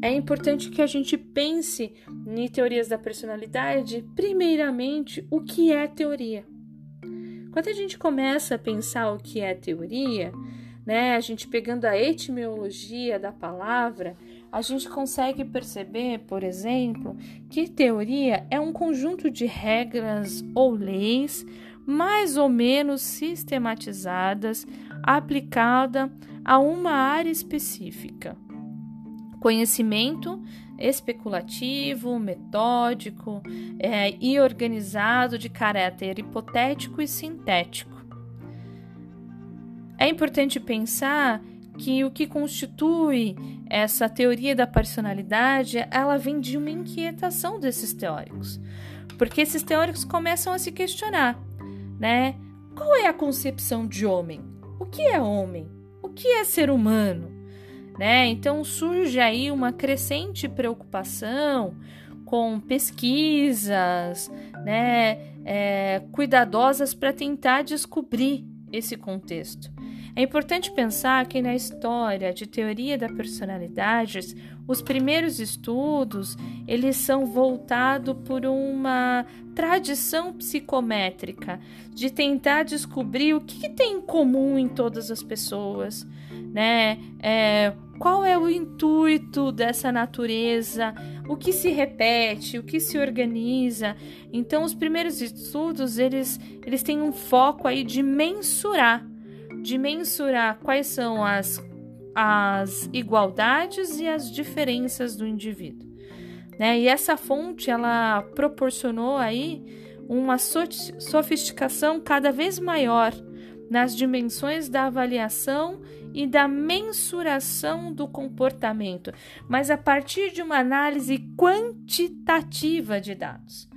é importante que a gente pense em teorias da personalidade, primeiramente, o que é teoria. Quando a gente começa a pensar o que é teoria, né, a gente pegando a etimologia da palavra, a gente consegue perceber, por exemplo, que teoria é um conjunto de regras ou leis mais ou menos sistematizadas aplicada a uma área específica. Conhecimento especulativo, metódico é, e organizado de caráter hipotético e sintético. É importante pensar que o que constitui essa teoria da personalidade, ela vem de uma inquietação desses teóricos. Porque esses teóricos começam a se questionar, né? Qual é a concepção de homem? O que é homem? O que é ser humano? Né? Então surge aí uma crescente preocupação com pesquisas, né, é, cuidadosas para tentar descobrir esse contexto. É importante pensar que na história de teoria da personalidade, os primeiros estudos, eles são voltados por uma tradição psicométrica de tentar descobrir o que, que tem em comum em todas as pessoas, né? É, qual é o intuito dessa natureza? O que se repete? O que se organiza? Então, os primeiros estudos eles, eles têm um foco aí de mensurar de mensurar quais são as, as igualdades e as diferenças do indivíduo. Né? E essa fonte ela proporcionou aí uma sofisticação cada vez maior nas dimensões da avaliação e da mensuração do comportamento, mas a partir de uma análise quantitativa de dados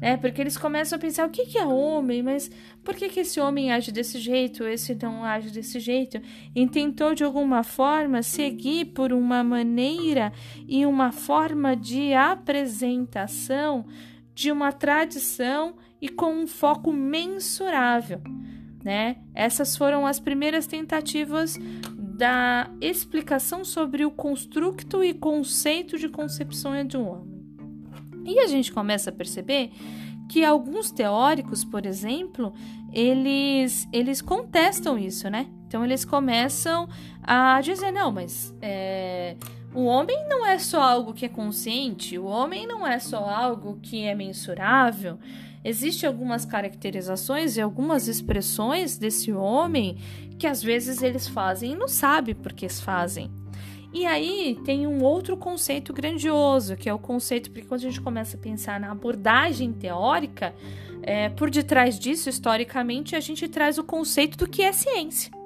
né? Porque eles começam a pensar o que, que é homem, mas por que, que esse homem age desse jeito, esse não age desse jeito? E tentou de alguma forma seguir por uma maneira e uma forma de apresentação de uma tradição e com um foco mensurável, né? Essas foram as primeiras tentativas da explicação sobre o construto e conceito de concepção de um homem. E a gente começa a perceber que alguns teóricos, por exemplo, eles, eles contestam isso, né? Então eles começam a dizer, não, mas é, o homem não é só algo que é consciente, o homem não é só algo que é mensurável. Existem algumas caracterizações e algumas expressões desse homem que às vezes eles fazem e não sabem por que fazem. E aí tem um outro conceito grandioso, que é o conceito, porque quando a gente começa a pensar na abordagem teórica, é, por detrás disso, historicamente, a gente traz o conceito do que é ciência.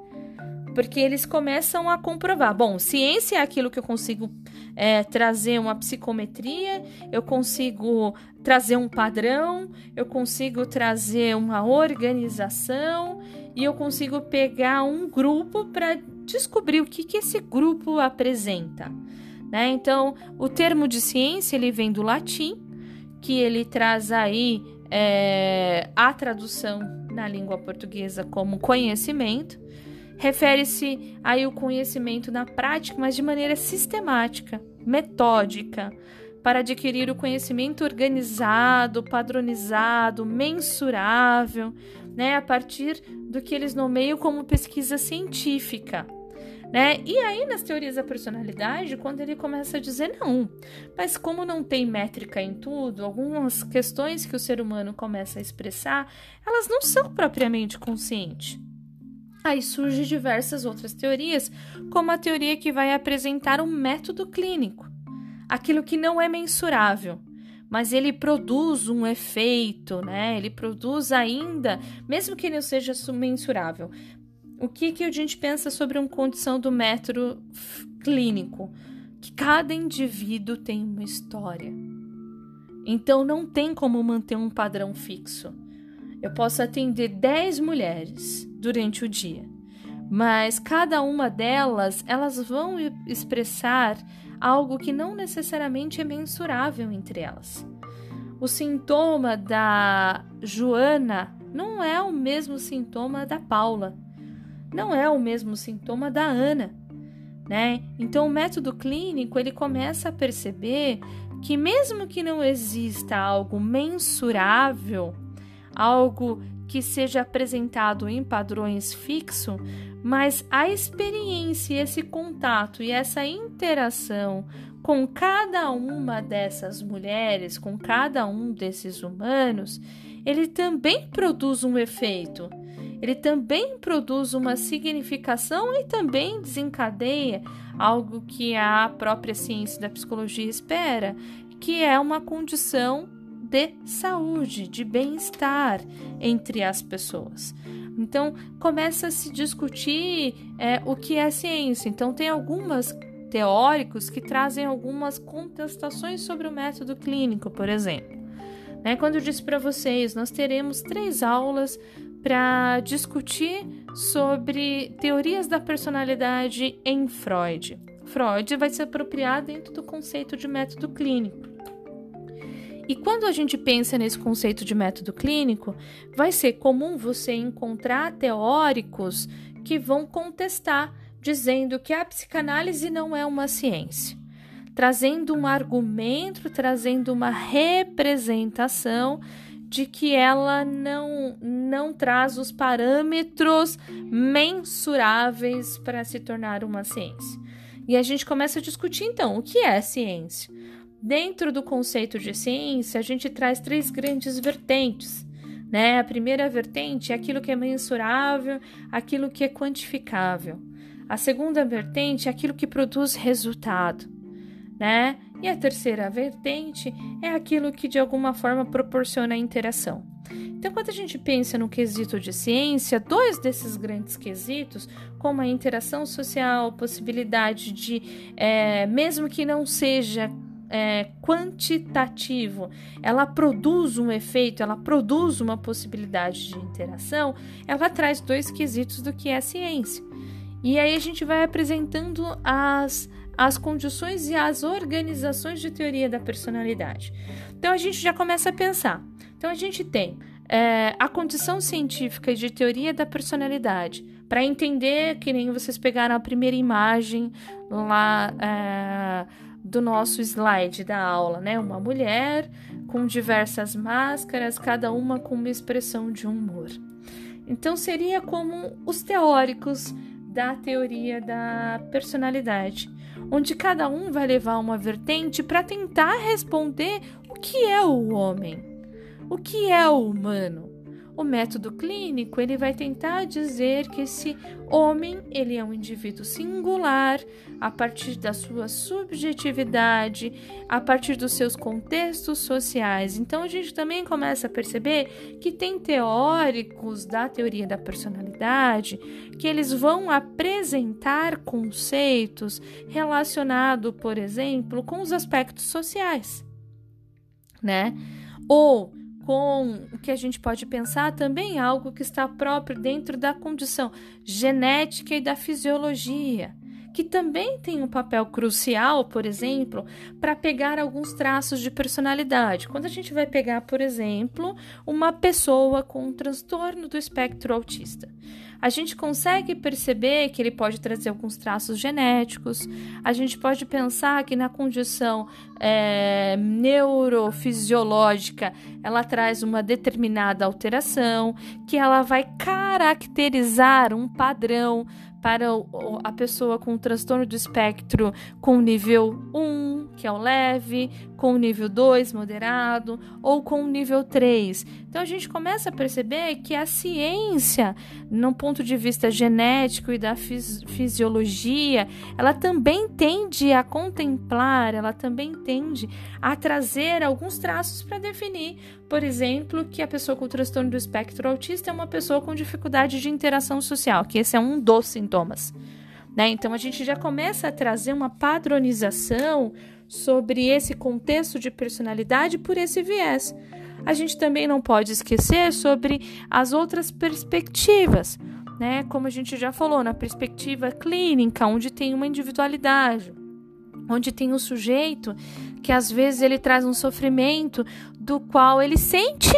Porque eles começam a comprovar. Bom, ciência é aquilo que eu consigo é, trazer uma psicometria, eu consigo trazer um padrão, eu consigo trazer uma organização e eu consigo pegar um grupo para descobrir o que, que esse grupo apresenta. Né? Então, o termo de ciência ele vem do latim, que ele traz aí é, a tradução na língua portuguesa como conhecimento. Refere-se aí o conhecimento na prática, mas de maneira sistemática, metódica, para adquirir o conhecimento organizado, padronizado, mensurável, né, a partir do que eles nomeiam como pesquisa científica. Né? E aí, nas teorias da personalidade, quando ele começa a dizer não, mas como não tem métrica em tudo, algumas questões que o ser humano começa a expressar, elas não são propriamente conscientes. Aí surgem diversas outras teorias, como a teoria que vai apresentar um método clínico, aquilo que não é mensurável, mas ele produz um efeito, né? Ele produz ainda, mesmo que não seja mensurável. O que, que a gente pensa sobre uma condição do método clínico? Que cada indivíduo tem uma história. Então não tem como manter um padrão fixo. Eu posso atender 10 mulheres durante o dia, mas cada uma delas, elas vão expressar algo que não necessariamente é mensurável entre elas. O sintoma da Joana não é o mesmo sintoma da Paula, não é o mesmo sintoma da Ana. né? Então o método clínico ele começa a perceber que mesmo que não exista algo mensurável, algo que seja apresentado em padrões fixos, mas a experiência, esse contato e essa interação com cada uma dessas mulheres, com cada um desses humanos, ele também produz um efeito. Ele também produz uma significação e também desencadeia algo que a própria ciência da psicologia espera, que é uma condição de saúde, de bem-estar entre as pessoas. Então começa a se discutir é, o que é ciência. Então tem algumas teóricos que trazem algumas contestações sobre o método clínico, por exemplo. Né? Quando eu disse para vocês, nós teremos três aulas para discutir sobre teorias da personalidade em Freud. Freud vai se apropriar dentro do conceito de método clínico. E quando a gente pensa nesse conceito de método clínico, vai ser comum você encontrar teóricos que vão contestar dizendo que a psicanálise não é uma ciência, trazendo um argumento, trazendo uma representação de que ela não, não traz os parâmetros mensuráveis para se tornar uma ciência. E a gente começa a discutir então o que é ciência. Dentro do conceito de ciência, a gente traz três grandes vertentes. Né? A primeira vertente é aquilo que é mensurável, aquilo que é quantificável. A segunda vertente é aquilo que produz resultado, né? E a terceira vertente é aquilo que de alguma forma proporciona interação. Então, quando a gente pensa no quesito de ciência, dois desses grandes quesitos, como a interação social, possibilidade de, é, mesmo que não seja é, quantitativo, ela produz um efeito, ela produz uma possibilidade de interação, ela traz dois quesitos do que é ciência. E aí a gente vai apresentando as, as condições e as organizações de teoria da personalidade. Então a gente já começa a pensar. Então a gente tem é, a condição científica de teoria da personalidade. Para entender, que nem vocês pegaram a primeira imagem lá é, do nosso slide da aula, né? Uma mulher com diversas máscaras, cada uma com uma expressão de humor. Então seria como os teóricos da teoria da personalidade, onde cada um vai levar uma vertente para tentar responder o que é o homem, o que é o humano. O método clínico ele vai tentar dizer que esse homem ele é um indivíduo singular a partir da sua subjetividade, a partir dos seus contextos sociais. Então a gente também começa a perceber que tem teóricos da teoria da personalidade que eles vão apresentar conceitos relacionados, por exemplo, com os aspectos sociais, né? Ou com o que a gente pode pensar também algo que está próprio dentro da condição genética e da fisiologia, que também tem um papel crucial, por exemplo, para pegar alguns traços de personalidade. Quando a gente vai pegar, por exemplo, uma pessoa com um transtorno do espectro autista a gente consegue perceber que ele pode trazer alguns traços genéticos, a gente pode pensar que na condição é, neurofisiológica ela traz uma determinada alteração, que ela vai caracterizar um padrão para a pessoa com transtorno do espectro com nível 1, que é o leve, com nível 2, moderado, ou com nível 3. Então a gente começa a perceber que a ciência, no ponto de vista genético e da fisi fisiologia, ela também tende a contemplar, ela também a trazer alguns traços para definir, por exemplo, que a pessoa com transtorno do espectro autista é uma pessoa com dificuldade de interação social, que esse é um dos sintomas. Né? Então a gente já começa a trazer uma padronização sobre esse contexto de personalidade por esse viés. A gente também não pode esquecer sobre as outras perspectivas, né? Como a gente já falou, na perspectiva clínica, onde tem uma individualidade, onde tem um sujeito que às vezes ele traz um sofrimento do qual ele sente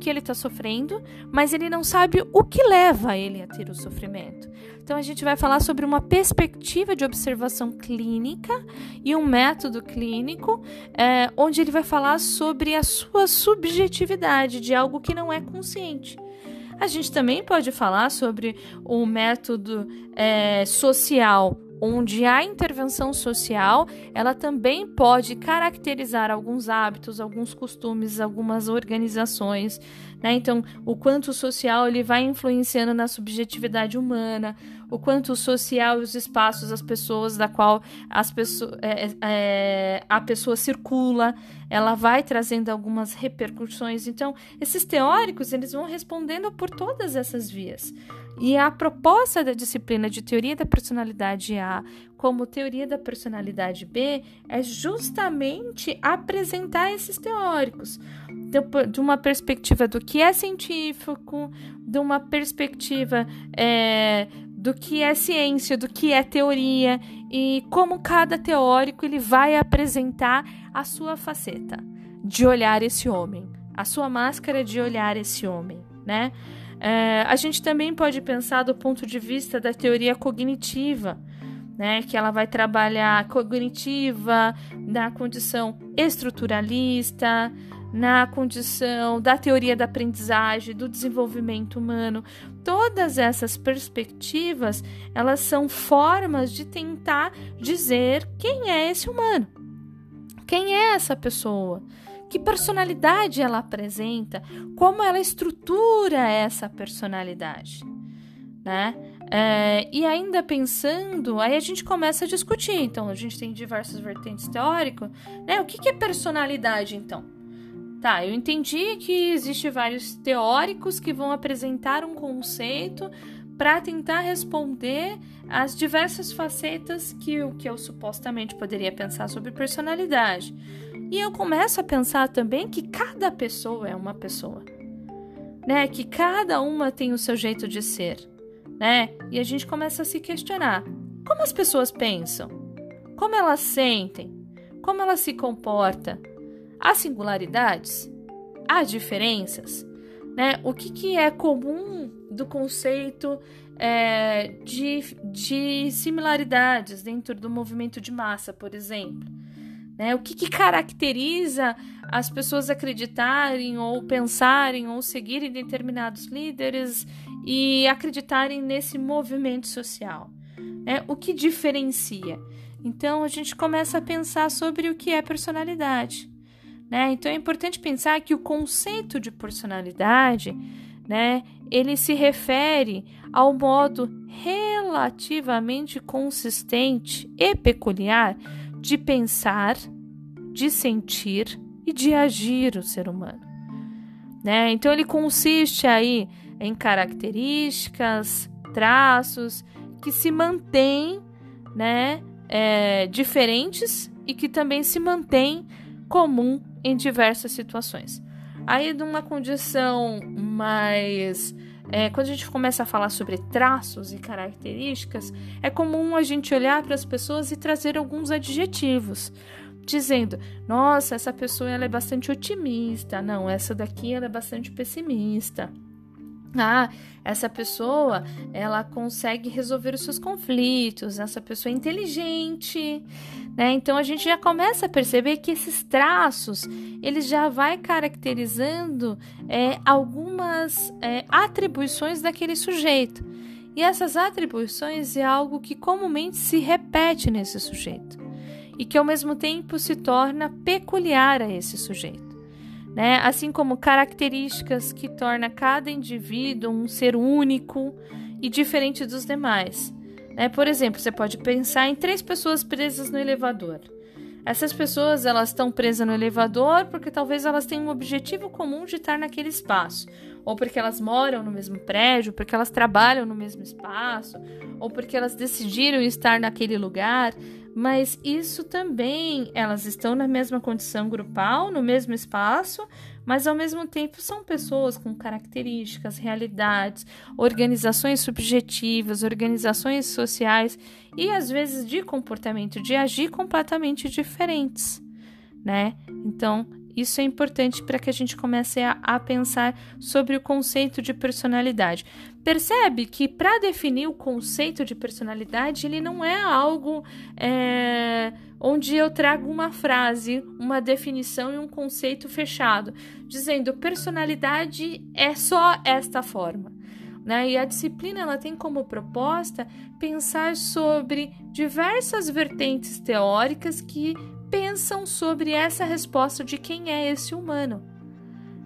que ele está sofrendo, mas ele não sabe o que leva ele a ter o sofrimento. Então a gente vai falar sobre uma perspectiva de observação clínica e um método clínico, é, onde ele vai falar sobre a sua subjetividade de algo que não é consciente. A gente também pode falar sobre o método é, social onde a intervenção social ela também pode caracterizar alguns hábitos, alguns costumes, algumas organizações, né? Então, o quanto o social ele vai influenciando na subjetividade humana, o quanto o social e os espaços, as pessoas da qual as pessoas, é, é, a pessoa circula, ela vai trazendo algumas repercussões. Então, esses teóricos eles vão respondendo por todas essas vias. E a proposta da disciplina de teoria da personalidade A como teoria da personalidade B é justamente apresentar esses teóricos de uma perspectiva do que é científico, de uma perspectiva é, do que é ciência, do que é teoria e como cada teórico ele vai apresentar a sua faceta de olhar esse homem, a sua máscara de olhar esse homem, né? É, a gente também pode pensar do ponto de vista da teoria cognitiva, né, que ela vai trabalhar cognitiva na condição estruturalista, na condição da teoria da aprendizagem, do desenvolvimento humano. Todas essas perspectivas, elas são formas de tentar dizer quem é esse humano. Quem é essa pessoa? que personalidade ela apresenta, como ela estrutura essa personalidade, né? É, e ainda pensando, aí a gente começa a discutir. Então, a gente tem diversas vertentes teóricas, né? O que, que é personalidade, então? Tá, eu entendi que existe vários teóricos que vão apresentar um conceito para tentar responder às diversas facetas que o que eu supostamente poderia pensar sobre personalidade. E eu começo a pensar também que cada pessoa é uma pessoa, né? Que cada uma tem o seu jeito de ser, né? E a gente começa a se questionar: como as pessoas pensam? Como elas sentem? Como elas se comportam? Há singularidades? Há diferenças? Né? O que, que é comum do conceito é, de, de similaridades dentro do movimento de massa, por exemplo? Né? O que, que caracteriza as pessoas acreditarem ou pensarem ou seguirem determinados líderes e acreditarem nesse movimento social? Né? O que diferencia? Então a gente começa a pensar sobre o que é personalidade. Né? Então é importante pensar que o conceito de personalidade, né, ele se refere ao modo relativamente consistente e peculiar de pensar, de sentir e de agir o ser humano. Né? Então ele consiste aí em características, traços que se mantêm né, é, diferentes e que também se mantêm comum em diversas situações. Aí, numa condição mais é, quando a gente começa a falar sobre traços e características, é comum a gente olhar para as pessoas e trazer alguns adjetivos, dizendo: nossa, essa pessoa ela é bastante otimista, não, essa daqui ela é bastante pessimista. Ah, essa pessoa ela consegue resolver os seus conflitos, essa pessoa é inteligente, né? Então a gente já começa a perceber que esses traços eles já vai caracterizando é, algumas é, atribuições daquele sujeito. E essas atribuições é algo que comumente se repete nesse sujeito e que ao mesmo tempo se torna peculiar a esse sujeito né? assim como características que torna cada indivíduo um ser único e diferente dos demais. Né? Por exemplo, você pode pensar em três pessoas presas no elevador. Essas pessoas elas estão presas no elevador porque talvez elas tenham um objetivo comum de estar naquele espaço, ou porque elas moram no mesmo prédio, porque elas trabalham no mesmo espaço, ou porque elas decidiram estar naquele lugar mas isso também, elas estão na mesma condição grupal, no mesmo espaço, mas ao mesmo tempo são pessoas com características, realidades, organizações subjetivas, organizações sociais e às vezes de comportamento, de agir completamente diferentes, né? Então, Isso é importante para que a gente comece a, a, pensar sobre o conceito de personalidade. Percebe que para definir o conceito de personalidade, ele não é algo é, onde eu trago uma frase, uma definição e um conceito fechado, dizendo personalidade é só esta forma. Né? E a disciplina ela tem como proposta pensar sobre diversas vertentes teóricas que pensam sobre essa resposta de quem é esse humano.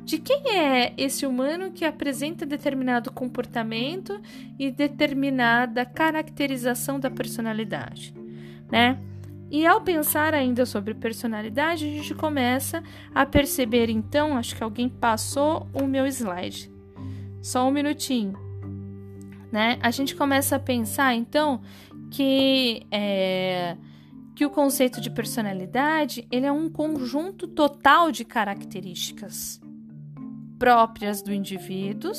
De quem é esse humano que apresenta determinado comportamento e determinada caracterização da personalidade, né? E ao pensar ainda sobre personalidade, a gente começa a perceber então, acho que alguém passou o meu slide. Só um minutinho. Né? A gente começa a pensar então que é, que o conceito de personalidade ele é um conjunto total de características próprias do indivíduo,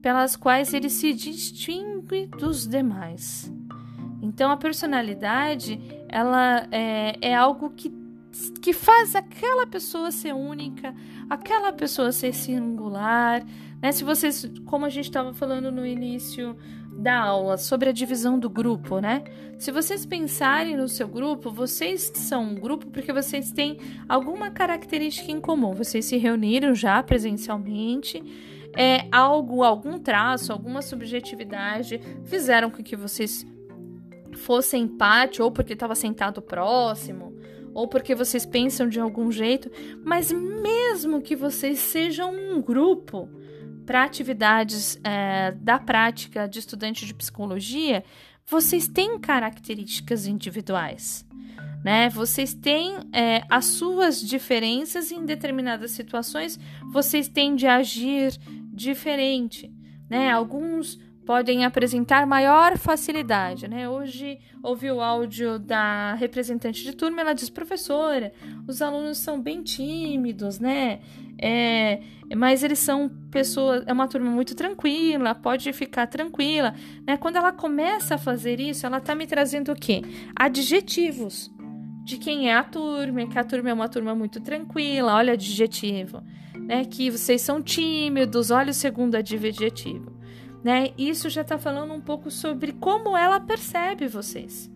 pelas quais ele se distingue dos demais. Então, a personalidade ela é, é algo que, que faz aquela pessoa ser única, aquela pessoa ser singular. Né? Se vocês, como a gente estava falando no início da aula sobre a divisão do grupo, né? Se vocês pensarem no seu grupo, vocês são um grupo porque vocês têm alguma característica em comum. Vocês se reuniram já presencialmente, é algo, algum traço, alguma subjetividade fizeram com que vocês fossem empate ou porque estava sentado próximo ou porque vocês pensam de algum jeito, mas mesmo que vocês sejam um grupo, para atividades é, da prática de estudante de psicologia, vocês têm características individuais. Né? Vocês têm é, as suas diferenças em determinadas situações, vocês têm de agir diferente. Né? Alguns podem apresentar maior facilidade, né? Hoje ouvi o áudio da representante de turma, ela diz, professora, os alunos são bem tímidos, né? É, mas eles são pessoas, é uma turma muito tranquila, pode ficar tranquila, né? Quando ela começa a fazer isso, ela tá me trazendo o quê? Adjetivos de quem é a turma, que a turma é uma turma muito tranquila, olha adjetivo, né? Que vocês são tímidos, olha o segundo adjetivo, né? Isso já tá falando um pouco sobre como ela percebe vocês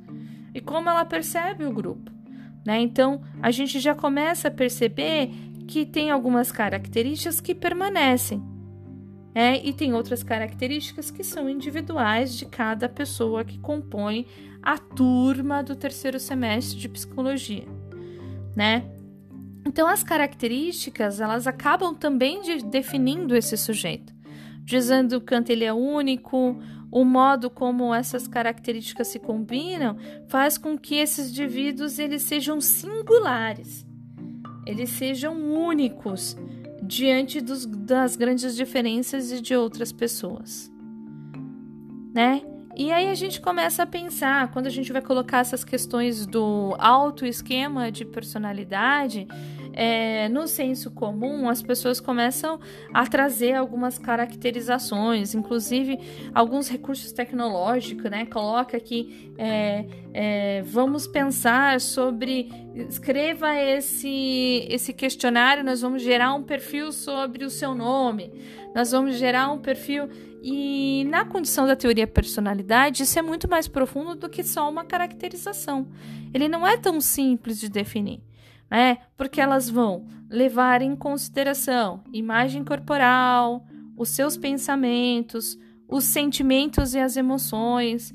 e como ela percebe o grupo, né? Então, a gente já começa a perceber que tem algumas características que permanecem. É, e tem outras características que são individuais de cada pessoa que compõe a turma do terceiro semestre de psicologia, né? Então as características elas acabam também de, definindo esse sujeito, dizendo que ele é único, o modo como essas características se combinam faz com que esses indivíduos eles sejam singulares eles sejam únicos diante dos, das grandes diferenças de outras pessoas, né? E aí a gente começa a pensar, quando a gente vai colocar essas questões do autoesquema de personalidade, é, no senso comum, as pessoas começam a trazer algumas caracterizações, inclusive alguns recursos tecnológicos, né? Coloca aqui, é, é, vamos pensar sobre, escreva esse, esse questionário, nós vamos gerar um perfil sobre o seu nome, nós vamos gerar um perfil e na condição da teoria personalidade, isso é muito mais profundo do que só uma caracterização. Ele não é tão simples de definir né? Porque elas vão levar em consideração imagem corporal, os seus pensamentos, os sentimentos e as emoções,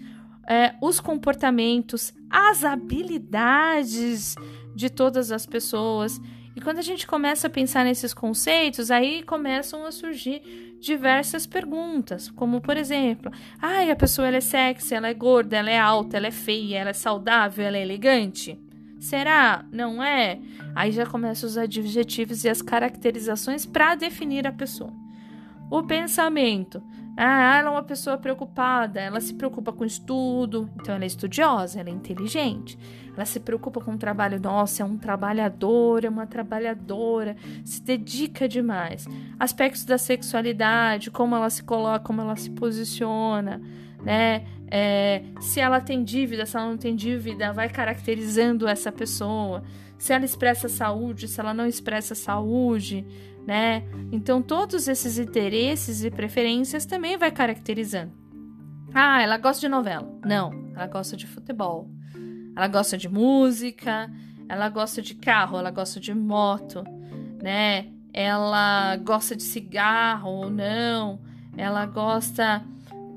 é, os comportamentos, as habilidades de todas as pessoas. E quando a gente começa a pensar nesses conceitos, aí começam a surgir diversas perguntas, como por exemplo, ai, a pessoa ela é sexy, ela é gorda, ela é alta, ela é feia, ela é saudável, ela é elegante. Será? Não é? Aí já começam os adjetivos e as caracterizações para definir a pessoa. O pensamento. Ah, ela é uma pessoa preocupada, ela se preocupa com estudo, então ela é estudiosa, ela é inteligente. Ela se preocupa com o trabalho, nossa, é um trabalhador, é uma trabalhadora, se dedica demais. Aspectos da sexualidade, como ela se coloca, como ela se posiciona, né? É, se ela tem dívida, se ela não tem dívida, vai caracterizando essa pessoa. Se ela expressa saúde, se ela não expressa saúde, né? Então todos esses interesses e preferências também vai caracterizando. Ah, ela gosta de novela. Não, ela gosta de futebol. Ela gosta de música, ela gosta de carro, ela gosta de moto, né? Ela gosta de cigarro ou não? Ela gosta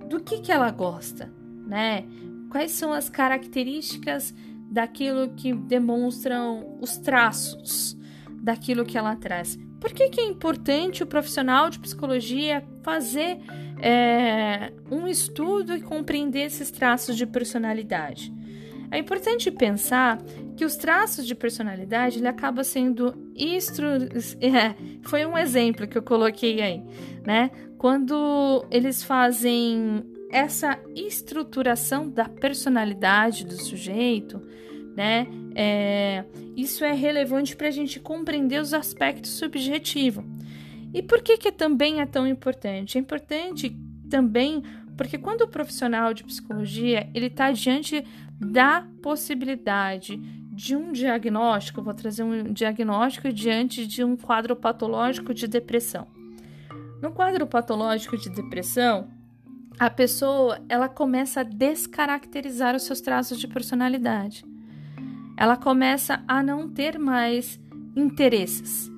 do que que ela gosta, né? Quais são as características daquilo que demonstram os traços daquilo que ela traz? Por que, que é importante o profissional de psicologia fazer é, um estudo e compreender esses traços de personalidade? É importante pensar que os traços de personalidade ele acaba sendo estru... É, foi um exemplo que eu coloquei aí, né? Quando eles fazem essa estruturação da personalidade do sujeito, né? É, isso é relevante para a gente compreender os aspectos subjetivos. E por que, que também é tão importante? É importante também porque quando o profissional de psicologia ele está diante da possibilidade de um diagnóstico, vou trazer um diagnóstico diante de um quadro patológico de depressão. No quadro patológico de depressão, a pessoa ela começa a descaracterizar os seus traços de personalidade. Ela começa a não ter mais interesses.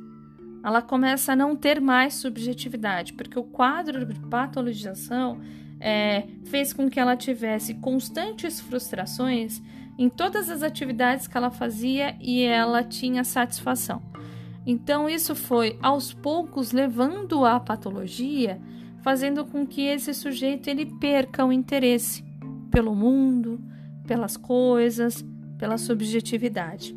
Ela começa a não ter mais subjetividade, porque o quadro de patologização é, fez com que ela tivesse constantes frustrações em todas as atividades que ela fazia e ela tinha satisfação. Então, isso foi aos poucos levando à patologia, fazendo com que esse sujeito ele perca o interesse pelo mundo, pelas coisas, pela subjetividade.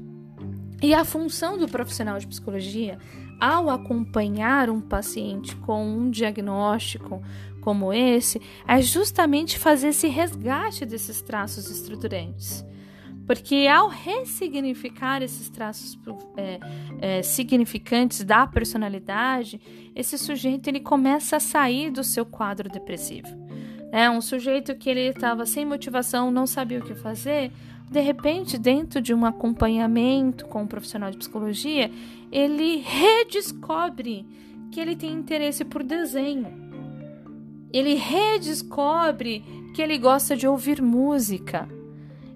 E a função do profissional de psicologia, ao acompanhar um paciente com um diagnóstico como esse, é justamente fazer esse resgate desses traços estruturantes. Porque ao ressignificar esses traços é, é, significantes da personalidade, esse sujeito ele começa a sair do seu quadro depressivo. É um sujeito que ele estava sem motivação, não sabia o que fazer, de repente, dentro de um acompanhamento com um profissional de psicologia, ele redescobre que ele tem interesse por desenho. Ele redescobre que ele gosta de ouvir música.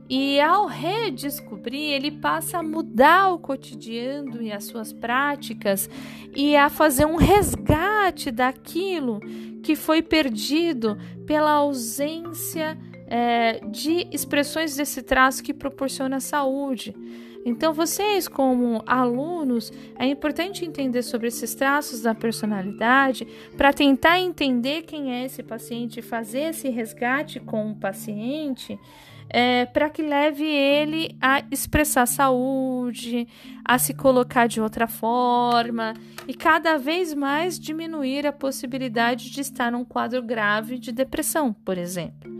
E ao redescobrir, ele passa a mudar o cotidiano e as suas práticas e a fazer um resgate daquilo que foi perdido pela ausência é, de expressões desse traço que proporciona saúde. Então, vocês, como alunos, é importante entender sobre esses traços da personalidade para tentar entender quem é esse paciente, fazer esse resgate com o paciente. É, para que leve ele a expressar saúde, a se colocar de outra forma e cada vez mais diminuir a possibilidade de estar num quadro grave de depressão, por exemplo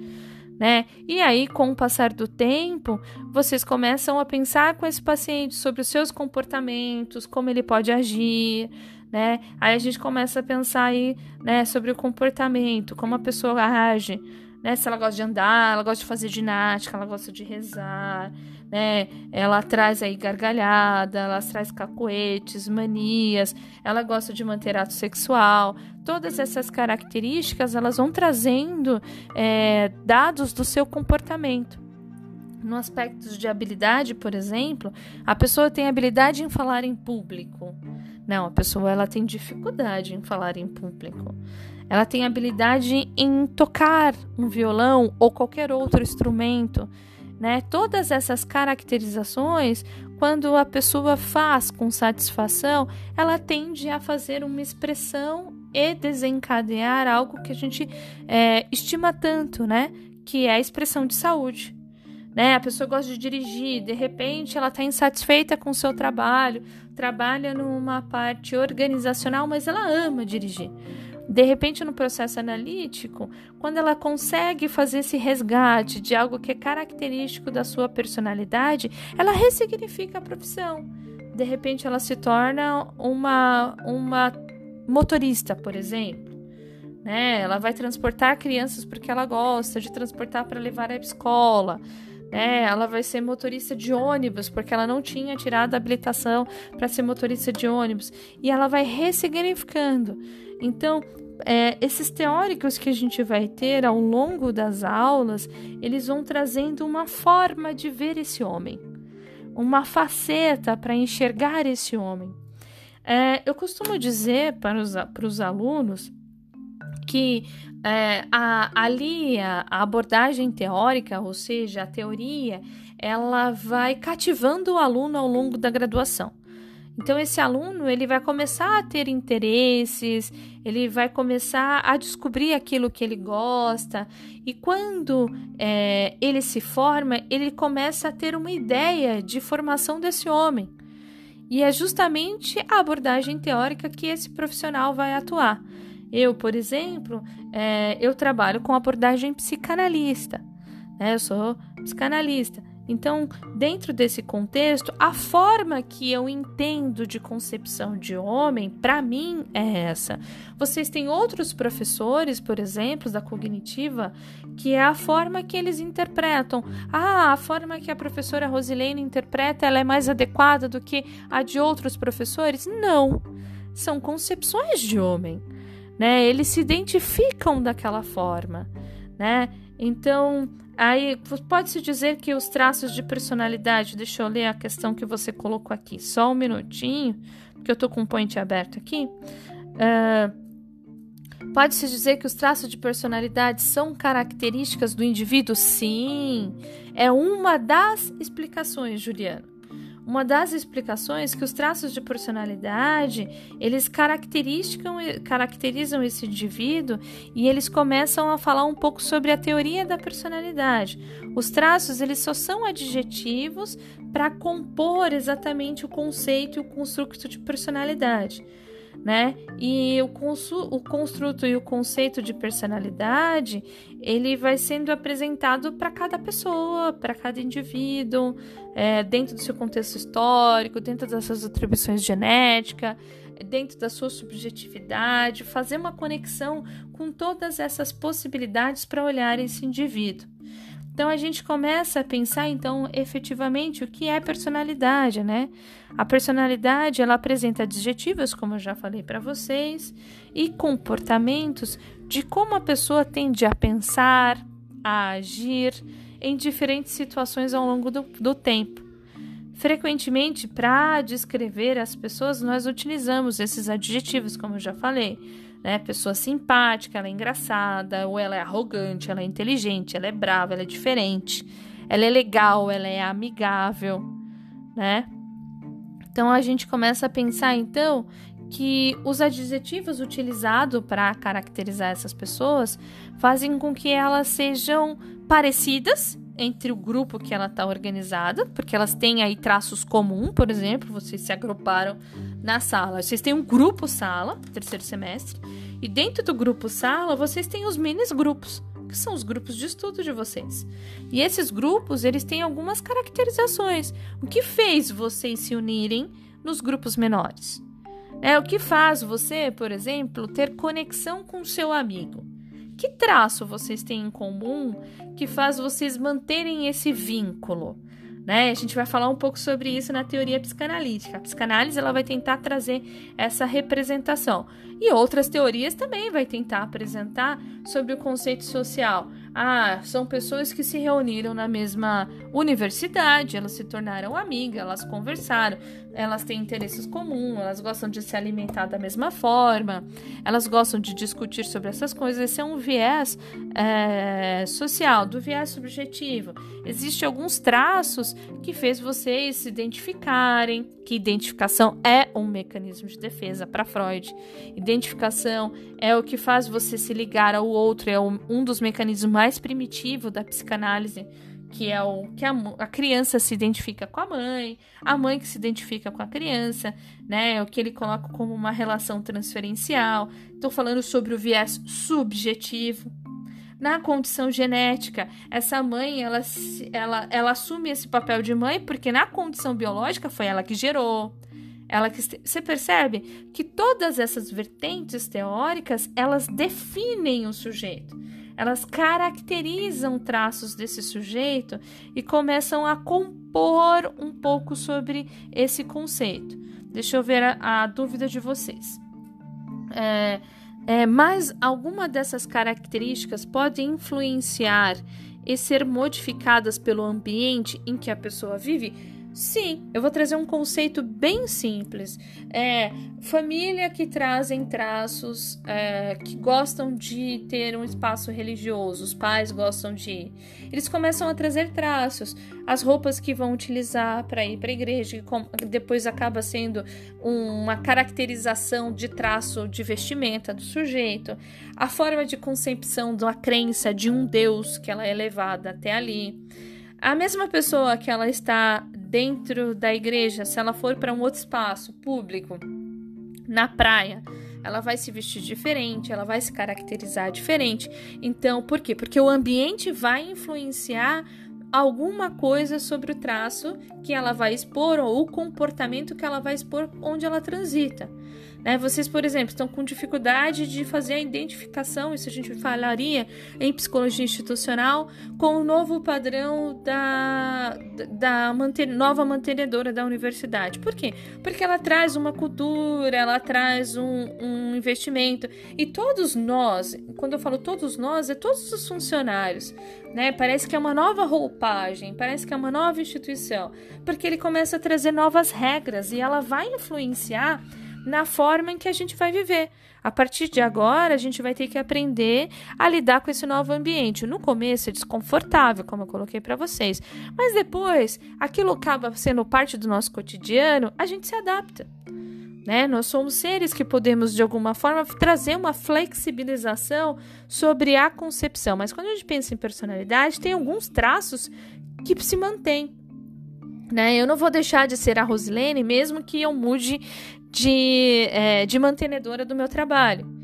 né? E aí, com o passar do tempo, vocês começam a pensar com esse paciente sobre os seus comportamentos, como ele pode agir, né? Aí a gente começa a pensar aí, né, sobre o comportamento, como a pessoa age, né? Se ela gosta de andar, ela gosta de fazer ginástica, ela gosta de rezar, né? Ela traz aí gargalhada, ela traz cacoetes, manias, ela gosta de manter ato sexual. Todas essas características elas vão trazendo é, dados do seu comportamento. No aspecto de habilidade, por exemplo, a pessoa tem habilidade em falar em público. Não, a pessoa ela tem dificuldade em falar em público. Ela tem habilidade em tocar um violão ou qualquer outro instrumento. Né? Todas essas caracterizações, quando a pessoa faz com satisfação, ela tende a fazer uma expressão e desencadear algo que a gente é, estima tanto, né? Que é a expressão de saúde. Né? A pessoa gosta de dirigir, de repente ela está insatisfeita com o seu trabalho, trabalha numa parte organizacional, mas ela ama dirigir. De repente, no processo analítico, quando ela consegue fazer esse resgate de algo que é característico da sua personalidade, ela ressignifica a profissão. De repente, ela se torna uma, uma motorista, por exemplo. né? Ela vai transportar crianças porque ela gosta de transportar para levar à escola. Né? Ela vai ser motorista de ônibus porque ela não tinha tirado a habilitação para ser motorista de ônibus e ela vai ressignificando. Então, é, esses teóricos que a gente vai ter ao longo das aulas, eles vão trazendo uma forma de ver esse homem, uma faceta para enxergar esse homem. É, eu costumo dizer para os, para os alunos que é, a, ali a, a, abordagem teórica, ou seja, a teoria, ela vai cativando o aluno ao longo da graduação. Então esse aluno ele vai começar a ter interesses, ele vai começar a descobrir aquilo que ele gosta e quando é, ele se forma ele começa a ter uma ideia de formação desse homem e é justamente a abordagem teórica que esse profissional vai atuar. Eu, por exemplo, é, eu trabalho com abordagem psicanalista, né? Eu sou psicanalista. Então, dentro desse contexto, a forma que eu entendo de concepção de homem, para mim, é essa. Vocês têm outros professores, por exemplo, da cognitiva, que é a forma que eles interpretam. Ah, a forma que a professora Rosilene interpreta, ela é mais adequada do que a de outros professores? Não. São concepções de homem né? Eles se identificam daquela forma, né? Então, aí pode-se dizer que os traços de personalidade, deixa eu ler a questão que você colocou aqui, só um minutinho, porque eu tô com o point aberto aqui. Uh, Pode-se dizer que os traços de personalidade são características do indivíduo? Sim, é uma das explicações, Juliano. Uma das explicações que os traços de personalidade, eles caracterizam, caracterizam esse indivíduo e eles começam a falar um pouco sobre a teoria da personalidade. Os traços, eles só são adjetivos para compor exatamente o conceito e o construto de personalidade né? E o, o construto e o conceito de personalidade, ele vai sendo apresentado para cada pessoa, para cada indivíduo, é, dentro do seu contexto histórico, dentro das suas atribuições genéticas, dentro da sua subjetividade, fazer uma conexão com todas essas possibilidades para olhar esse indivíduo. Então a gente começa a pensar então efetivamente o que é personalidade, né? A personalidade ela apresenta adjetivos, como eu já falei para vocês, e comportamentos de como a pessoa tende a pensar, a agir em diferentes situações ao longo do, do tempo. Frequentemente, para descrever as pessoas, nós utilizamos esses adjetivos, como eu já falei né? Pessoa simpática, ela é engraçada, ou ela é arrogante, ela é inteligente, ela é brava, ela é diferente, ela é legal, ela é amigável, né? Então a gente começa a pensar então que os adjetivos utilizados para caracterizar essas pessoas fazem com que elas sejam parecidas entre o grupo que ela está organizada, porque elas têm aí traços comuns, por exemplo, vocês se agruparam na sala. Vocês têm um grupo sala, terceiro semestre, e dentro do grupo sala vocês têm os mini grupos, que são os grupos de estudo de vocês. E esses grupos, eles têm algumas caracterizações. O que fez vocês se unirem nos grupos menores? É o que faz você, por exemplo, ter conexão com seu amigo. Que traço vocês têm em comum que faz vocês manterem esse vínculo? Né? A gente vai falar um pouco sobre isso na teoria psicanalítica. A psicanálise ela vai tentar trazer essa representação. E outras teorias também vai tentar apresentar sobre o conceito social. Ah, são pessoas que se reuniram na mesma universidade, elas se tornaram amigas, elas conversaram, elas têm interesses comuns, elas gostam de se alimentar da mesma forma, elas gostam de discutir sobre essas coisas. Esse é um viés é, social, do viés subjetivo. Existem alguns traços que fez vocês se identificarem, que identificação é um mecanismo de defesa para Freud. Identificação é o que faz você se ligar ao outro, é um dos mecanismos mais primitivos da psicanálise, que é o que a, a, criança se identifica com a mãe, a mãe que se identifica com a criança, né? O que ele coloca como uma relação transferencial. Estou falando sobre o viés subjetivo, na condição genética, essa mãe, ela, ela, ela assume esse papel de mãe porque na condição biológica foi ela que gerou. Ela que você percebe que todas essas vertentes teóricas, elas definem o sujeito. Elas caracterizam traços desse sujeito e começam a compor um pouco sobre esse conceito. Deixa eu ver a, a dúvida de vocês. É, é, mas alguma dessas características pode influenciar e ser modificadas pelo ambiente em que a pessoa vive? Sim, eu vou trazer um conceito bem simples. É família que trazem traços é, que gostam de ter um espaço religioso, os pais gostam de. Eles começam a trazer traços, as roupas que vão utilizar para ir para a igreja, que depois acaba sendo uma caracterização de traço de vestimenta do sujeito, a forma de concepção da crença de um Deus que ela é levada até ali. A mesma pessoa que ela está dentro da igreja, se ela for para um outro espaço público, na praia, ela vai se vestir diferente, ela vai se caracterizar diferente. Então, por quê? Porque o ambiente vai influenciar alguma coisa sobre o traço que ela vai expor ou o comportamento que ela vai expor onde ela transita. Né? Vocês, por exemplo, estão com dificuldade de fazer a identificação, isso a gente falaria em psicologia institucional, com o novo padrão da, da manter, nova mantenedora da universidade. Por quê? Porque ela traz uma cultura, ela traz um, um investimento. E todos nós, quando eu falo todos nós, é todos os funcionários. Né? Parece que é uma nova roupagem, parece que é uma nova instituição, porque ele começa a trazer novas regras e ela vai influenciar na forma em que a gente vai viver. A partir de agora, a gente vai ter que aprender a lidar com esse novo ambiente. No começo é desconfortável, como eu coloquei para vocês, mas depois aquilo acaba sendo parte do nosso cotidiano, a gente se adapta. Né? Nós somos seres que podemos, de alguma forma, trazer uma flexibilização sobre a concepção. Mas quando a gente pensa em personalidade, tem alguns traços que se mantêm. Né? Eu não vou deixar de ser a Rosilene, mesmo que eu mude de, é, de mantenedora do meu trabalho.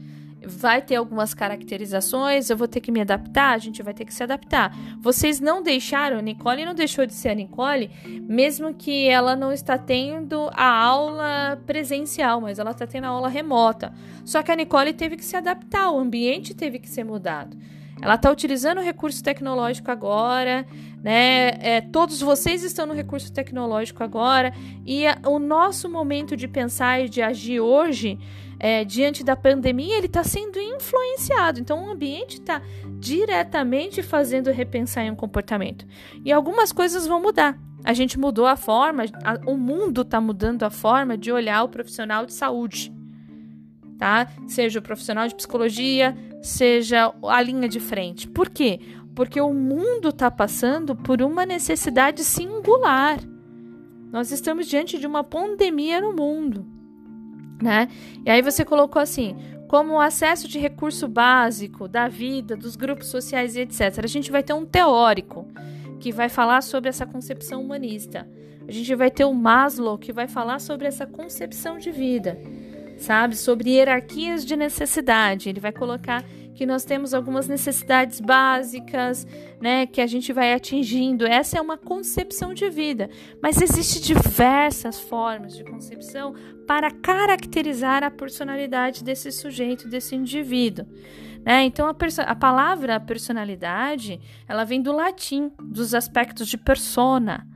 Vai ter algumas caracterizações, eu vou ter que me adaptar, a gente vai ter que se adaptar. Vocês não deixaram, a Nicole não deixou de ser a Nicole, mesmo que ela não está tendo a aula presencial, mas ela está tendo a aula remota. Só que a Nicole teve que se adaptar, o ambiente teve que ser mudado. Ela está utilizando o recurso tecnológico agora, né? É, todos vocês estão no recurso tecnológico agora e a, o nosso momento de pensar e de agir hoje, é, diante da pandemia, ele está sendo influenciado. Então, o ambiente está diretamente fazendo repensar em um comportamento. E algumas coisas vão mudar. A gente mudou a forma, a, o mundo está mudando a forma de olhar o profissional de saúde tá? Seja o profissional de psicologia, seja a linha de frente. Por quê? Porque o mundo está passando por uma necessidade singular. Nós estamos diante de uma pandemia no mundo, né? E aí você colocou assim, como o acesso de recurso básico da vida, dos grupos sociais e etc. A gente vai ter um teórico que vai falar sobre essa concepção humanista. A gente vai ter o Maslow que vai falar sobre essa concepção de vida sabe? Sobre hierarquias de necessidade. Ele vai colocar que nós temos algumas necessidades básicas, né, que a gente vai atingindo. Essa é uma concepção de vida, mas existe diversas formas de concepção para caracterizar a personalidade desse sujeito, desse indivíduo. Né? Então a, a palavra personalidade, ela vem do latim, dos aspectos de persona,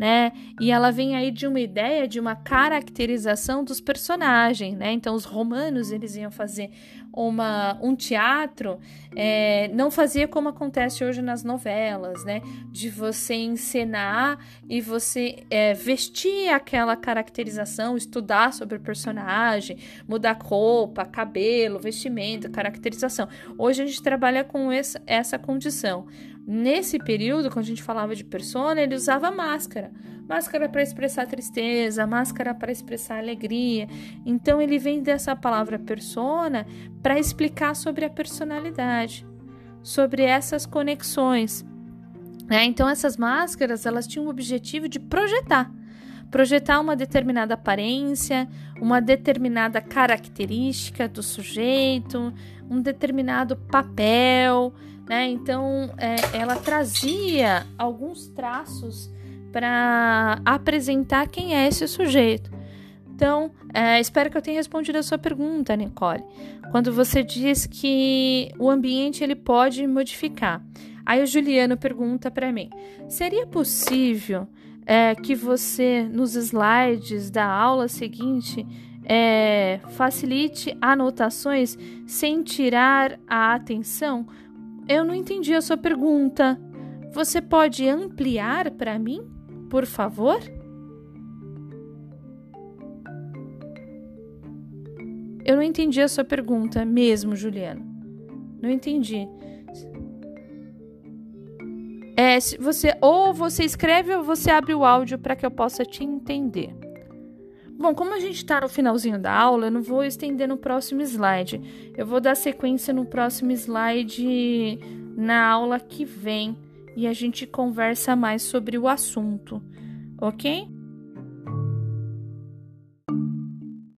né? E ela vem aí de uma ideia de uma caracterização dos personagens, né? Então os romanos eles iam fazer uma, um teatro, é, não fazia como acontece hoje nas novelas, né? De você encenar e você é, vestir aquela caracterização, estudar sobre o personagem, mudar roupa, cabelo, vestimento, caracterização. Hoje a gente trabalha com essa, essa condição. Nesse período, quando a gente falava de persona, ele usava máscara. Máscara para expressar tristeza, máscara para expressar alegria. Então ele vem dessa palavra persona para explicar sobre a personalidade, sobre essas conexões. Né? Então essas máscaras elas tinham o objetivo de projetar, projetar uma determinada aparência, uma determinada característica do sujeito, um determinado papel, né? Então, é, ela trazia alguns traços para apresentar quem é esse sujeito. Então, é, espero que eu tenha respondido a sua pergunta, Nicole. Quando você diz que o ambiente ele pode modificar. Aí o Juliano pergunta para mim: seria possível é, que você, nos slides da aula seguinte, é, facilite anotações sem tirar a atenção? Eu não entendi a sua pergunta. Você pode ampliar para mim, por favor? Eu não entendi a sua pergunta mesmo, Juliano. Não entendi. É, você ou você escreve ou você abre o áudio para que eu possa te entender. Bom, como a gente está no finalzinho da aula, eu não vou estender no próximo slide. Eu vou dar sequência no próximo slide na aula que vem e a gente conversa mais sobre o assunto, ok?